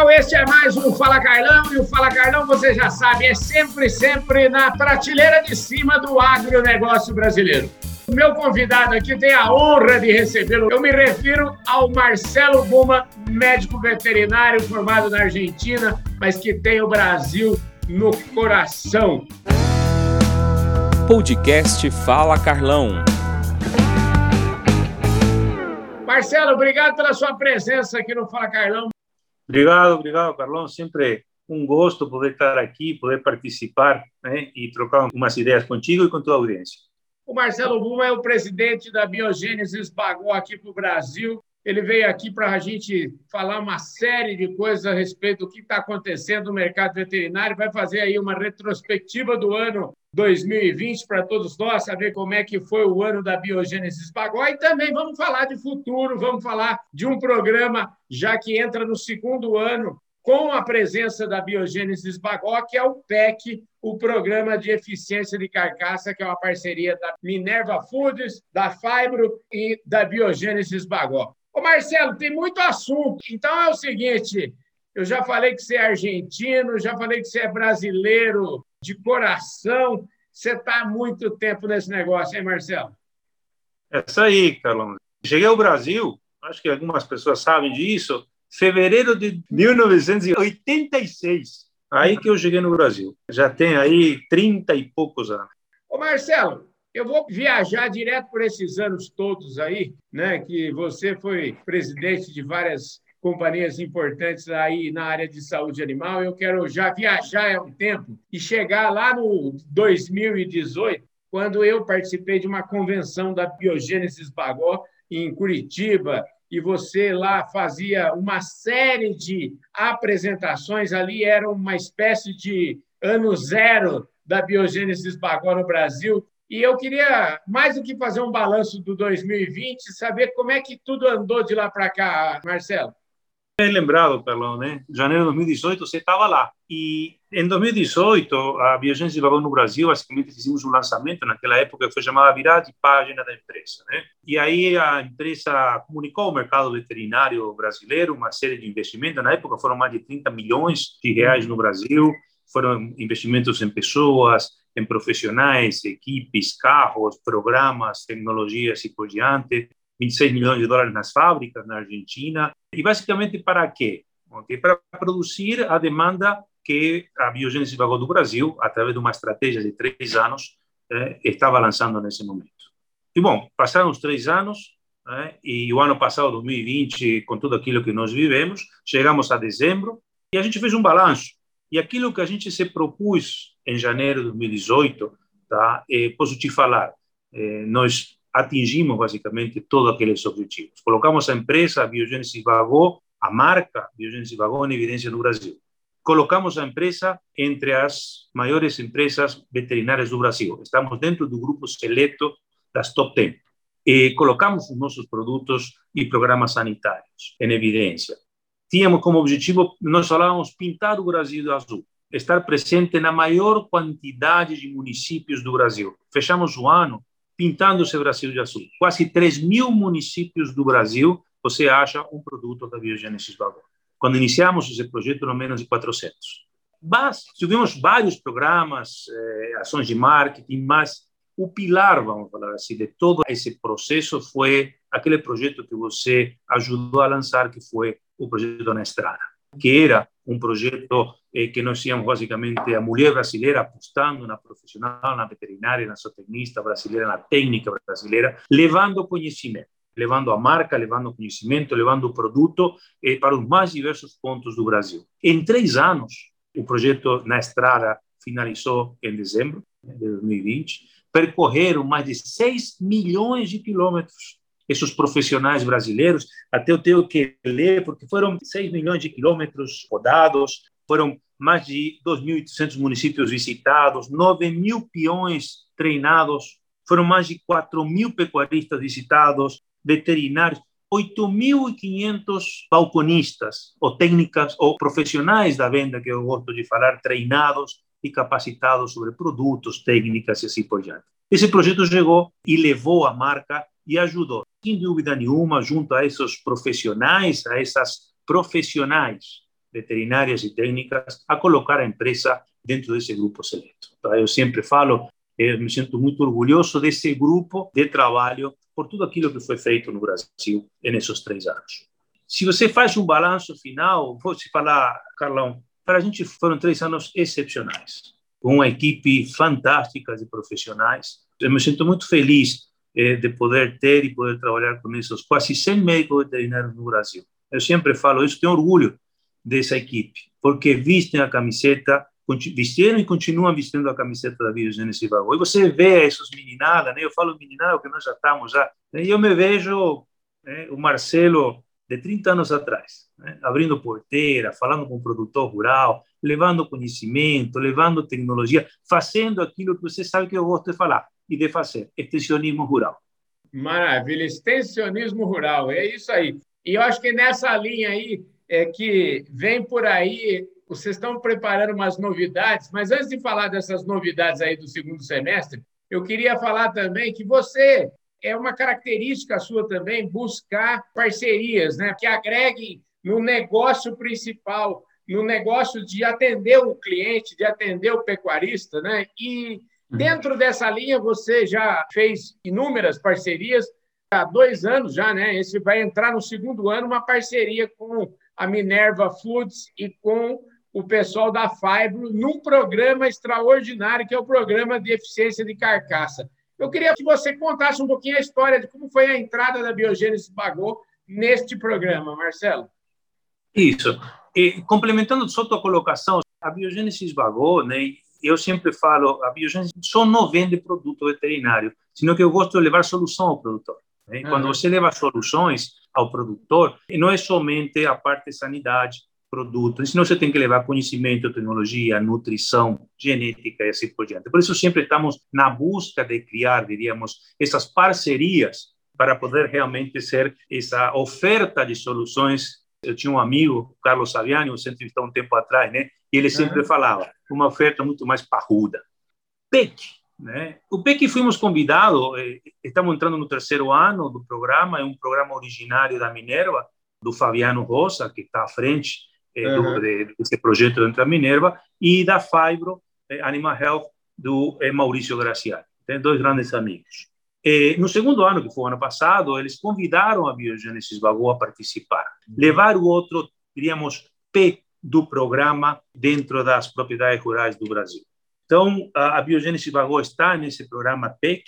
pessoal, este é mais um Fala Carlão e o Fala Carlão, você já sabe, é sempre, sempre na prateleira de cima do agronegócio brasileiro. O meu convidado aqui tem a honra de recebê-lo. Eu me refiro ao Marcelo Buma, médico veterinário formado na Argentina, mas que tem o Brasil no coração. Podcast Fala Carlão. Marcelo, obrigado pela sua presença aqui no Fala Carlão. Obrigado, obrigado, Carlão. Sempre um gosto poder estar aqui, poder participar né, e trocar umas ideias contigo e com tua audiência. O Marcelo Buma é o presidente da Biogênesis Bagó aqui para o Brasil. Ele veio aqui para a gente falar uma série de coisas a respeito do que está acontecendo no mercado veterinário. Vai fazer aí uma retrospectiva do ano 2020 para todos nós, saber como é que foi o ano da Biogênesis Bagó e também vamos falar de futuro, vamos falar de um programa já que entra no segundo ano com a presença da Biogênesis Bagó, que é o PEC, o Programa de Eficiência de Carcaça, que é uma parceria da Minerva Foods, da Fibro e da Biogênesis Bagó. Ô Marcelo, tem muito assunto. Então é o seguinte, eu já falei que você é argentino, já falei que você é brasileiro de coração. Você está há muito tempo nesse negócio, hein, Marcelo? É isso aí, Carlão. Cheguei ao Brasil, acho que algumas pessoas sabem disso, fevereiro de 1986. Aí que eu cheguei no Brasil. Já tem aí 30 e poucos anos. Ô, Marcelo, eu vou viajar direto por esses anos todos aí, né? Que você foi presidente de várias companhias importantes aí na área de saúde animal. Eu quero já viajar há um tempo e chegar lá no 2018, quando eu participei de uma convenção da Biogênesis Bagó em Curitiba, e você lá fazia uma série de apresentações, ali era uma espécie de ano zero da Biogênesis Bagó no Brasil. E eu queria, mais do que fazer um balanço do 2020, saber como é que tudo andou de lá para cá, Marcelo. Bem lembrado, Carlão, né? Janeiro de 2018 você estava lá. E em 2018, a Biogênese Vagão no Brasil, basicamente fizemos um lançamento, naquela época foi chamada virada de página da empresa. Né? E aí a empresa comunicou ao mercado veterinário brasileiro uma série de investimentos. Na época foram mais de 30 milhões de reais no Brasil, foram investimentos em pessoas, em profissionais, equipes, carros, programas, tecnologias e por diante. 26 milhões de dólares nas fábricas na Argentina. E basicamente para quê? Okay, para produzir a demanda que a Biogênese Vagou do Brasil, através de uma estratégia de três anos, eh, estava lançando nesse momento. E bom, passaram os três anos, eh, e o ano passado, 2020, com tudo aquilo que nós vivemos, chegamos a dezembro e a gente fez um balanço. E aquilo que a gente se propôs em janeiro de 2018, tá, eh, posso te falar, eh, nós atingimos basicamente todos aqueles objetivos. Colocamos a empresa Biogênese Vagó, a marca Biogênese Vagó em evidência no Brasil. Colocamos a empresa entre as maiores empresas veterinárias do Brasil. Estamos dentro do grupo seleto das top 10. E colocamos os nossos produtos e programas sanitários em evidência. Tínhamos como objetivo, nós falávamos, pintar o Brasil de azul estar presente na maior quantidade de municípios do Brasil. Fechamos o ano pintando esse Brasil de azul. Quase 3 mil municípios do Brasil você acha um produto da Biogênesis Bagó. Quando iniciamos esse projeto, no menos de 400. Mas tivemos vários programas, eh, ações de marketing, mas o pilar, vamos falar assim, de todo esse processo foi aquele projeto que você ajudou a lançar, que foi o projeto Na Estrada, que era um projeto eh, que nós tínhamos basicamente a mulher brasileira apostando na profissional, na veterinária, na zootecnista brasileira, na técnica brasileira, levando conhecimento, levando a marca, levando conhecimento, levando o produto eh, para os mais diversos pontos do Brasil. Em três anos, o projeto na estrada finalizou em dezembro de 2020, percorreram mais de 6 milhões de quilômetros esses profissionais brasileiros, até eu tenho que ler, porque foram 6 milhões de quilômetros rodados, foram mais de 2.800 municípios visitados, 9 mil peões treinados, foram mais de 4 mil pecuaristas visitados, veterinários, 8.500 balconistas, ou técnicas, ou profissionais da venda, que eu gosto de falar, treinados e capacitados sobre produtos, técnicas e assim por diante. Esse projeto chegou e levou a marca e ajudou, sem dúvida nenhuma, junto a esses profissionais, a essas profissionais veterinárias e técnicas a colocar a empresa dentro desse grupo seleto. Eu sempre falo, eu me sinto muito orgulhoso desse grupo de trabalho por tudo aquilo que foi feito no Brasil nesses três anos. Se você faz um balanço final, vou te falar, Carlão, para a gente foram três anos excepcionais, com uma equipe fantástica de profissionais. Eu me sinto muito feliz eh, de poder ter e poder trabalhar com esses quase 100 médicos veterinários no Brasil. Eu sempre falo isso, tenho orgulho dessa equipe, porque vestem a camiseta, vestiram e continuam vestindo a camiseta da Biogênese Bagô. E você vê essas meninadas, né? eu falo meninada porque nós já estamos já, né? e eu me vejo né, o Marcelo de 30 anos atrás, né? abrindo porteira, falando com o produtor rural, levando conhecimento, levando tecnologia, fazendo aquilo que você sabe que eu gosto de falar e de fazer, extensionismo rural. Maravilha, extensionismo rural, é isso aí. E eu acho que nessa linha aí, é que vem por aí, vocês estão preparando umas novidades, mas antes de falar dessas novidades aí do segundo semestre, eu queria falar também que você é uma característica sua também buscar parcerias, né, que agreguem no negócio principal, no negócio de atender o cliente, de atender o pecuarista, né? E dentro dessa linha você já fez inúmeras parcerias há dois anos já, né? Esse vai entrar no segundo ano uma parceria com a Minerva Foods e com o pessoal da Fibro num programa extraordinário que é o programa de eficiência de carcaça. Eu queria que você contasse um pouquinho a história de como foi a entrada da Biogênese Bagô neste programa, Marcelo. Isso. E, complementando só a tua colocação, a Biogênese Bagô, né, eu sempre falo, a Biogênese só não vende produto veterinário, sino que eu gosto de levar solução ao produtor. Né? Quando você leva soluções ao produtor, não é somente a parte de sanidade, produto, senão você tem que levar conhecimento, tecnologia, nutrição, genética e assim por diante. Por isso sempre estamos na busca de criar, diríamos, essas parcerias para poder realmente ser essa oferta de soluções. Eu tinha um amigo, Carlos Saviani, eu sempre um tempo atrás, né? E ele sempre uhum. falava uma oferta muito mais parruda. PEC, né? O PEC fomos convidados, eh, estamos entrando no terceiro ano do programa, é um programa originário da Minerva, do Fabiano Rosa, que está à frente eh, uhum. do, de, desse projeto dentro da Minerva, e da Fibro eh, Animal Health, do eh, Maurício Graciani. Tem dois grandes amigos. No segundo ano, que foi o ano passado, eles convidaram a Biogênesis Bagô a participar. Uhum. Levar o outro, diríamos, P do programa dentro das propriedades rurais do Brasil. Então, a biogênese Bagó está nesse programa PEC,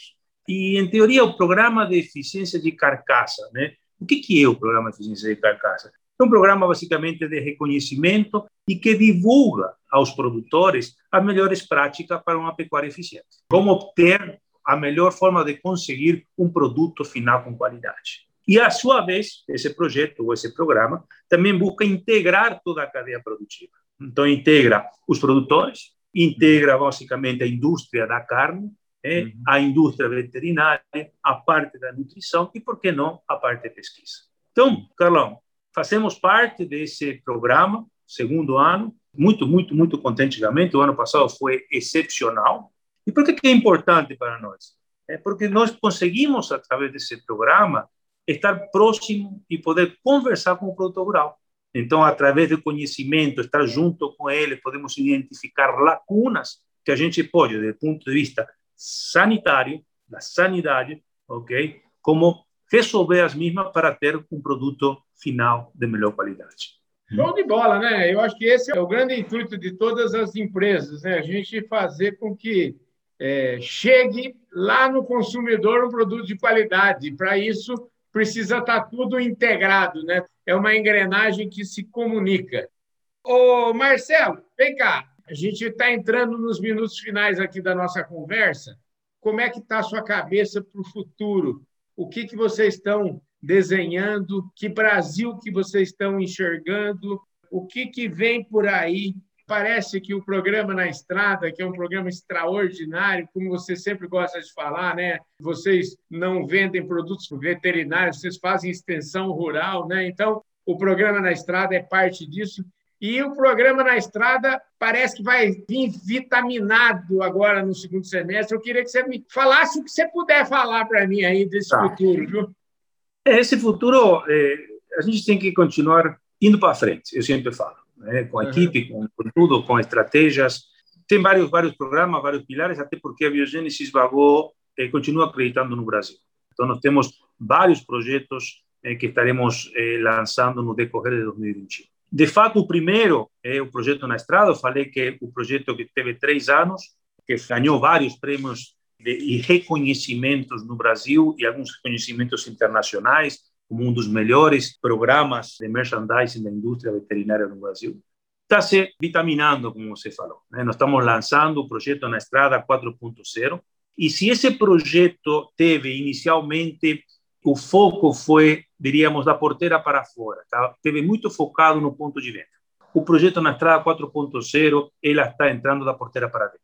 e, em teoria, o programa de eficiência de carcaça. Né? O que, que é o programa de eficiência de carcaça? É um programa, basicamente, de reconhecimento e que divulga aos produtores as melhores práticas para uma pecuária eficiente. Como obter a melhor forma de conseguir um produto final com qualidade. E, a sua vez, esse projeto ou esse programa também busca integrar toda a cadeia produtiva. Então, integra os produtores, integra basicamente a indústria da carne, é, uhum. a indústria veterinária, a parte da nutrição e, por que não, a parte de pesquisa. Então, Carlão, fazemos parte desse programa, segundo ano, muito, muito, muito contente realmente. O ano passado foi excepcional. E por que, que é importante para nós? É porque nós conseguimos, através desse programa, estar próximo e poder conversar com o produtor rural. Então, através do conhecimento, estar junto com ele, podemos identificar lacunas que a gente pode, do ponto de vista sanitário, da sanidade, ok? Como resolver as mesmas para ter um produto final de melhor qualidade. Show de bola, né? Eu acho que esse é o grande intuito de todas as empresas, né? A gente fazer com que é, chegue lá no consumidor um produto de qualidade. Para isso, precisa estar tudo integrado, né? É uma engrenagem que se comunica. Ô, Marcelo, vem cá. A gente está entrando nos minutos finais aqui da nossa conversa. Como é que está a sua cabeça para o futuro? O que, que vocês estão desenhando? Que Brasil que vocês estão enxergando? O que, que vem por aí Parece que o programa na estrada, que é um programa extraordinário, como você sempre gosta de falar, né? Vocês não vendem produtos veterinários, vocês fazem extensão rural, né? Então, o programa na estrada é parte disso. E o programa na estrada parece que vai vir vitaminado agora no segundo semestre. Eu queria que você me falasse o que você puder falar para mim aí desse tá. futuro, viu? Esse futuro, é, a gente tem que continuar indo para frente, eu sempre falo. Né? com a equipe, com, com, tudo, com estratégias. Tem vários, vários programas, vários pilares, até porque a Biogênesis Bagó eh, continua acreditando no Brasil. Então, nós temos vários projetos eh, que estaremos eh, lançando no decorrer de 2021. De fato, o primeiro é o projeto na estrada. Eu falei que o projeto que teve três anos, que ganhou vários prêmios de, e reconhecimentos no Brasil e alguns reconhecimentos internacionais, como um dos melhores programas de merchandising da indústria veterinária no Brasil. Está se vitaminando, como você falou. Né? Nós estamos lançando o projeto na estrada 4.0. E se esse projeto teve inicialmente o foco foi, diríamos, da porteira para fora, tá? teve muito focado no ponto de venda. O projeto na estrada 4.0, ela está entrando da porteira para dentro.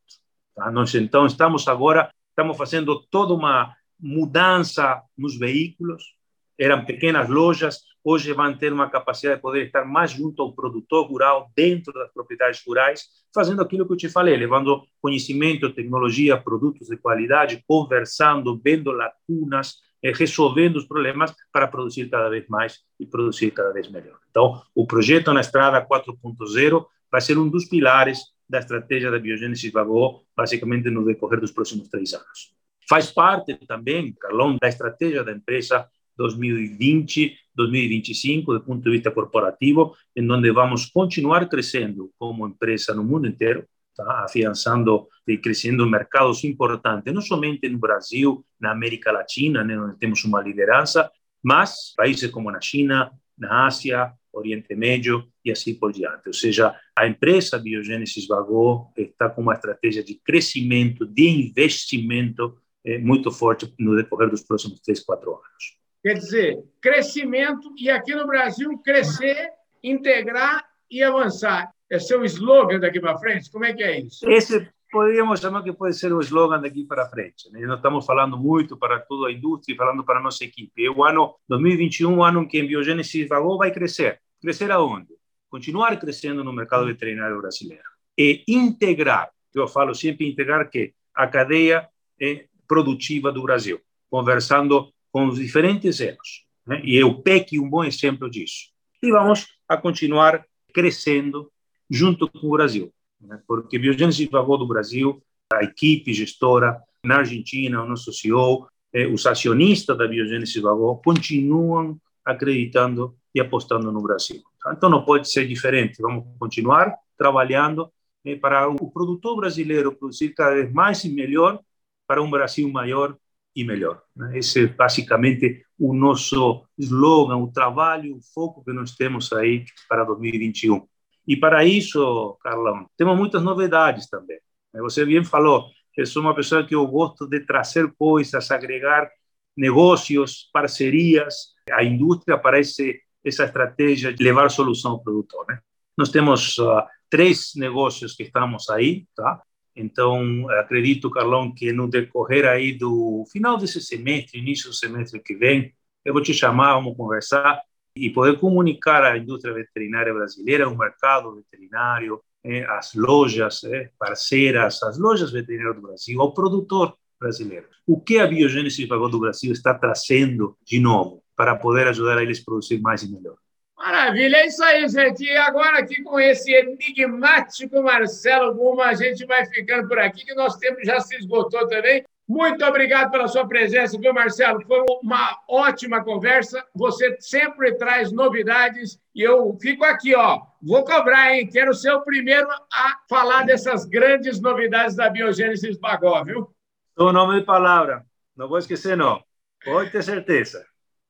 Tá? Nós então estamos agora, estamos fazendo toda uma mudança nos veículos, eram pequenas lojas, hoje vão ter uma capacidade de poder estar mais junto ao produtor rural, dentro das propriedades rurais, fazendo aquilo que eu te falei, levando conhecimento, tecnologia, produtos de qualidade, conversando, vendo lacunas, eh, resolvendo os problemas para produzir cada vez mais e produzir cada vez melhor. Então, o projeto na Estrada 4.0 vai ser um dos pilares da estratégia da Biogênesis Vagô, basicamente no decorrer dos próximos três anos. Faz parte também, Carlão, da estratégia da empresa 2020, 2025, do ponto de vista corporativo, em onde vamos continuar crescendo como empresa no mundo inteiro, tá? afiançando e crescendo mercados importantes, não somente no Brasil, na América Latina, né, onde temos uma liderança, mas países como na China, na Ásia, Oriente Médio e assim por diante. Ou seja, a empresa Biogênesis Vagô está com uma estratégia de crescimento, de investimento eh, muito forte no decorrer dos próximos três, quatro anos. Quer dizer, crescimento e aqui no Brasil, crescer, integrar e avançar. É seu slogan daqui para frente? Como é que é isso? Esse poderíamos chamar que pode ser o slogan daqui para frente. Né? Nós estamos falando muito para toda a indústria, falando para a nossa equipe. O ano 2021 o ano em que a biogênese Vagô vai crescer. Crescer aonde? Continuar crescendo no mercado veterinário brasileiro. E integrar, eu falo sempre integrar que a cadeia é produtiva do Brasil, conversando com os diferentes elos. Né? E o PEC é um bom exemplo disso. E vamos a continuar crescendo junto com o Brasil, né? porque Biogênese Vagô do Brasil, a equipe gestora na Argentina, o nosso CEO, eh, os acionistas da Biogênese Vagô continuam acreditando e apostando no Brasil. Tá? Então não pode ser diferente. Vamos continuar trabalhando eh, para o produtor brasileiro produzir cada vez mais e melhor para um Brasil maior e melhor. Né? Esse é basicamente o nosso slogan, o trabalho, o foco que nós temos aí para 2021. E para isso, Carlão, temos muitas novidades também. Você bem falou, eu sou uma pessoa que eu gosto de trazer coisas, agregar negócios, parcerias, a indústria para essa estratégia de levar solução ao produtor. Né? Nós temos uh, três negócios que estamos aí, tá? Então, acredito, Carlão, que no decorrer aí do final desse semestre, início do semestre que vem, eu vou te chamar, vamos conversar e poder comunicar à indústria veterinária brasileira, o mercado veterinário, eh, as lojas eh, parceiras, as lojas veterinárias do Brasil, ao produtor brasileiro. O que a Biogênese Pagou do Brasil está trazendo de novo para poder ajudar a eles a produzir mais e melhor? Maravilha, é isso aí, gente. E agora, aqui com esse enigmático Marcelo Guma, a gente vai ficando por aqui, que nosso tempo já se esgotou também. Muito obrigado pela sua presença, viu, Marcelo? Foi uma ótima conversa. Você sempre traz novidades e eu fico aqui, ó. Vou cobrar, hein? Quero ser o primeiro a falar dessas grandes novidades da Biogênesis Bagó, viu? O nome de palavra. Não vou esquecer, não. Pode ter certeza.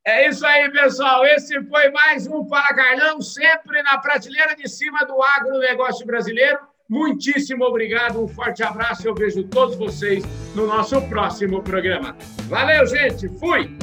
É isso aí, pessoal. Esse foi mais um Fala Carlão, sempre na prateleira de cima do agronegócio brasileiro. Muitíssimo obrigado, um forte abraço. Eu vejo todos vocês no nosso próximo programa. Valeu, gente. Fui!